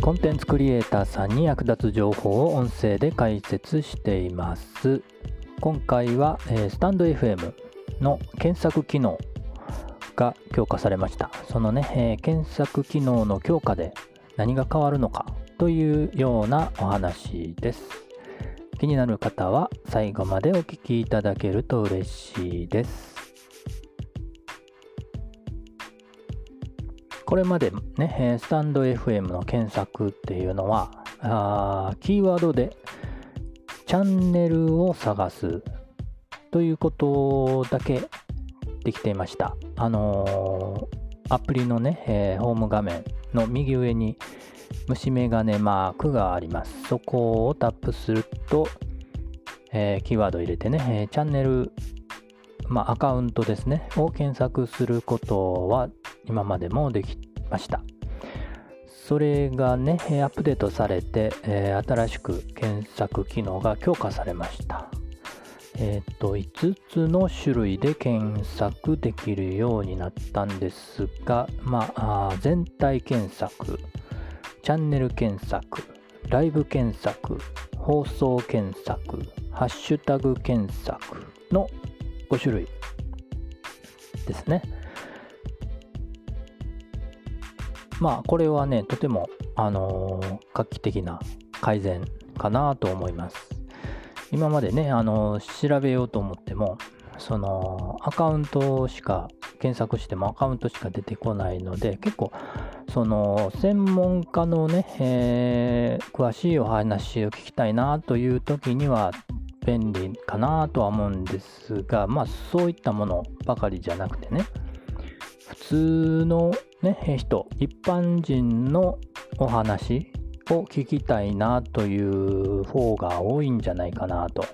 コンテンツクリエイターさんに役立つ情報を音声で解説しています。今回は、えー、スタンド FM の検索機能が強化されました。そのね、えー、検索機能の強化で何が変わるのかというようなお話です。気になる方は最後までお聞きいただけると嬉しいです。これまでね、スタンド FM の検索っていうのは、あーキーワードでチャンネルを探すということだけできていました。あのー、アプリのね、えー、ホーム画面の右上に虫眼鏡マークがあります。そこをタップすると、えー、キーワード入れてね、えチャンネル、まあ、アカウントですね、を検索することは今までもできました。それがね、アップデートされて、えー、新しく検索機能が強化されました。えっ、と、5つの種類で検索できるようになったんですが、まあ、全体検索、チャンネル検索、ライブ検索、放送検索、ハッシュタグ検索の5種類ですね。まあ、これはね、とても、あのー、画期的な改善かなと思います。今までね、あのー、調べようと思っても、そのアカウントしか検索してもアカウントしか出てこないので結構その専門家のね、えー、詳しいお話を聞きたいなという時には便利かなとは思うんですがまあそういったものばかりじゃなくてね普通のね、人、一般人のお話を聞きたいなという方が多いんじゃないかなと。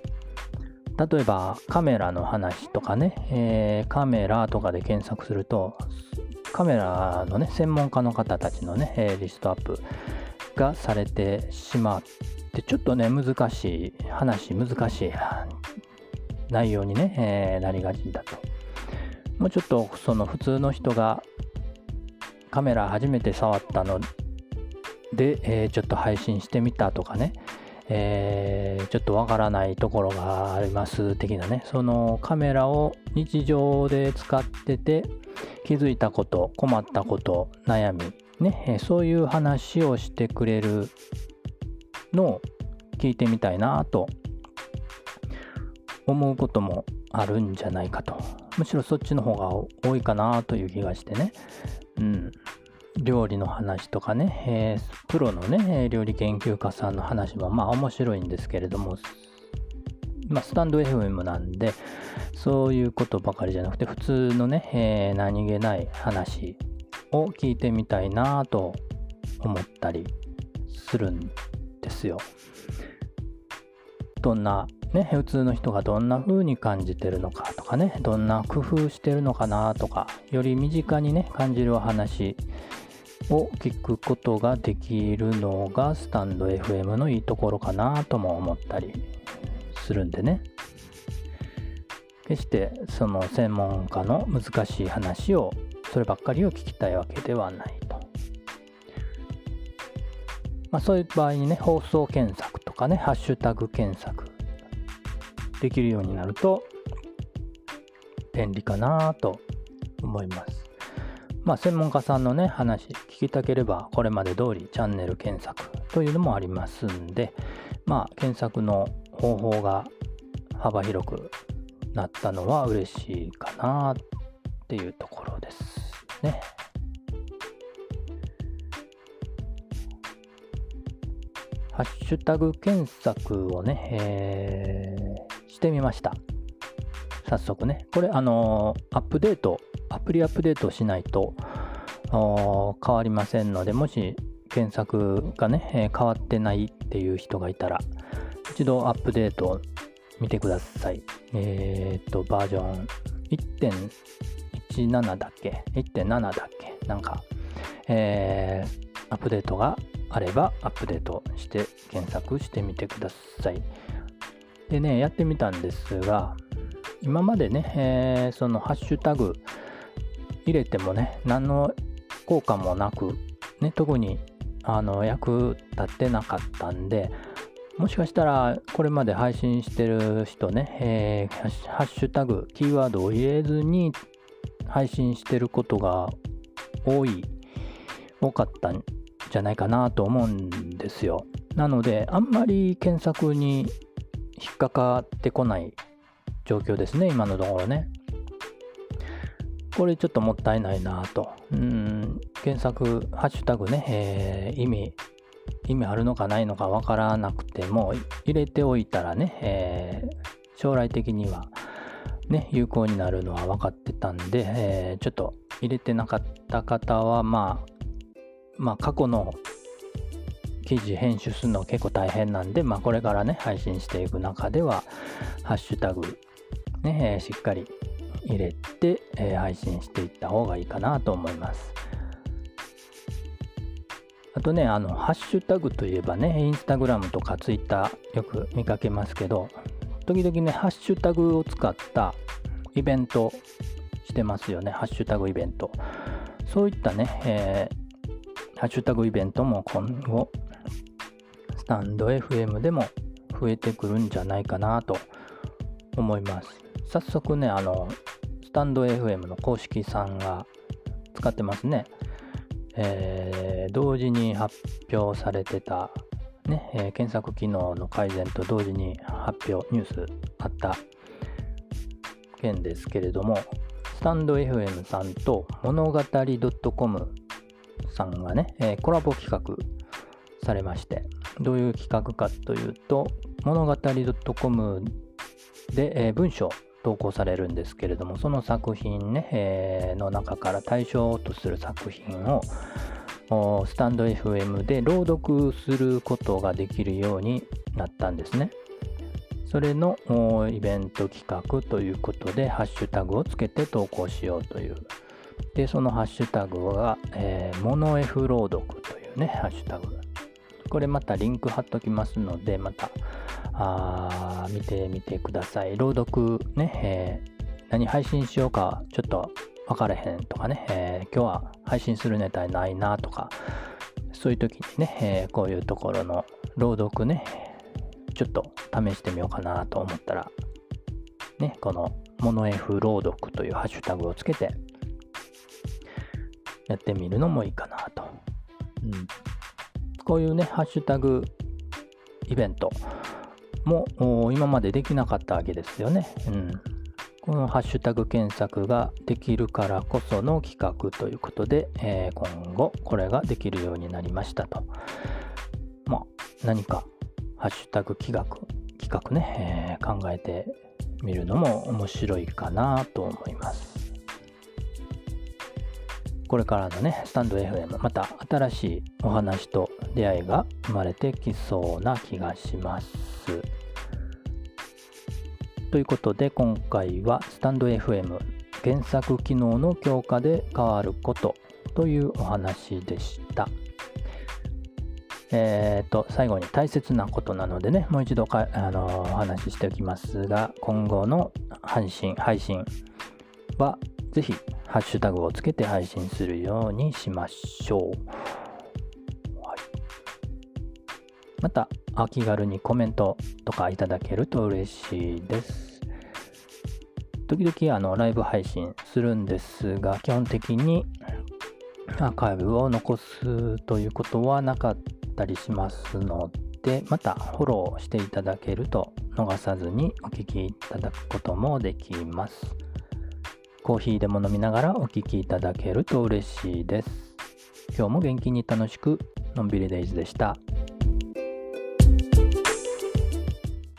例えばカメラの話とかね、えー、カメラとかで検索すると、カメラのね、専門家の方たちのね、えー、リストアップがされてしまって、ちょっとね、難しい話、難しい内容にね、えー、なりがちだと。もうちょっとその普通の人がカメラ初めて触ったので、えー、ちょっと配信してみたとかね、えー、ちょっとわからないところがあります的なね、そのカメラを日常で使ってて気づいたこと、困ったこと、悩み、ね、え、そういう話をしてくれるのを聞いてみたいなと思うこともあるんじゃないかと。むしろそっちの方が多いかなという気がしてね。うん、料理の話とかね、えー、プロのね、料理研究家さんの話もまあ面白いんですけれども、まあ、スタンド FM なんで、そういうことばかりじゃなくて、普通のね、えー、何気ない話を聞いてみたいなと思ったりするんですよ。どんなね、普通の人がどんな風に感じてるのかとかね、どんな工夫してるのかなとか、より身近にね、感じるお話を聞くことができるのがスタンド FM のいいところかなとも思ったりするんでね。決してその専門家の難しい話を、そればっかりを聞きたいわけではないと。まあそういう場合にね、放送検索とかね、ハッシュタグ検索できるようになると便利かなと思います。まあ、専門家さんのね、話聞きたければ、これまで通りチャンネル検索というのもありますんで、まあ、検索の方法が幅広くなったのは嬉しいかなっていうところですね。ハッシュタグ検索をね、え、してみました。早速ね。これ、あのー、アップデート、アプリアップデートしないと変わりませんので、もし検索がね、えー、変わってないっていう人がいたら、一度アップデートを見てください。えっ、と、バージョン1.17だっけ ?1.7 だっけ？なんか、えー、アップデートがあればアップデートして検索してみてください。でね、やってみたんですが、今までね、えー、そのハッシュタグ入れてもね、何の効果もなく、ね、特にあの役立ってなかったんで、もしかしたらこれまで配信してる人ね、えー、ハッシュタグ、キーワードを入れずに配信してることが多い、多かったんじゃないかなと思うんですよ。なので、あんまり検索に引っかかってこない状況ですね、今のところね。これちょっともったいないなと。うん、検索、ハッシュタグね、えー、意味、意味あるのかないのかわからなくても、入れておいたらね、えー、将来的には、ね、有効になるのは分かってたんで、えー、ちょっと入れてなかった方は、まあ、まあ、過去の記事編集するの結構大変なんで、まあ、これからね、配信していく中では、ハッシュタグ、ね、え、しっかり入れて、え、配信していった方がいいかなと思います。あとね、あの、ハッシュタグといえばね、インスタグラムとかツイッターよく見かけますけど、時々ね、ハッシュタグを使ったイベントしてますよね、ハッシュタグイベント。そういったね、えー、ハッシュタグイベントも今後、スタンド FM でも増えてくるんじゃないかなと思います。早速ね、あの、スタンド FM の公式さんが使ってますね。えー、同時に発表されてた、ねえー、検索機能の改善と同時に発表、ニュースあった件ですけれども、スタンド FM さんと物語 .com さんがね、えー、コラボ企画されまして、どういう企画かというと、物語 .com で、えー、文章投稿されるんですけれども、その作品ね、えー、の中から対象とする作品をスタンド FM で朗読することができるようになったんですね。それのイベント企画ということで、ハッシュタグをつけて投稿しようという。で、そのハッシュタグが、えー、モノ F 朗読というね、ハッシュタグ。これまたリンク貼っときますので、またあ見てみてください。朗読ね、えー、何配信しようかちょっと分からへんとかね、えー、今日は配信するネタないなとか、そういう時にね、えー、こういうところの朗読ね、ちょっと試してみようかなと思ったら、ね、このモノ F 朗読というハッシュタグをつけてやってみるのもいいかな。こういうね、ハッシュタグイベント、も今までできなかったわけですよね。うん、このハッシュタグ検索ができるからこその企画ということで、えー、今後これができるようになりましたと。まあ、何かハッシュタグ企画、企画ね、えー、考えてみるのも面白いかなと思います。これからのね、スタンド FM、また新しいお話と出会いが生まれてきそうな気がします。ということで今回はスタンド FM 検索機能の強化で変わることというお話でした。えっ、ー、と、最後に大切なことなのでね、もう一度かあのお話ししておきますが、今後の配信、配信はぜひハッシュタグをつけて配信するようにしましょう。はい、また、お気軽にコメントとかいただけると嬉しいです。時々あのライブ配信するんですが、基本的にアーカイブを残すということはなかったりしますので、またフォローしていただけると逃さずにお聞きいただくこともできます。コーヒーでも飲みながらお聴きいただけると嬉しいです。今日も元気に楽しくのんびりデイズでした。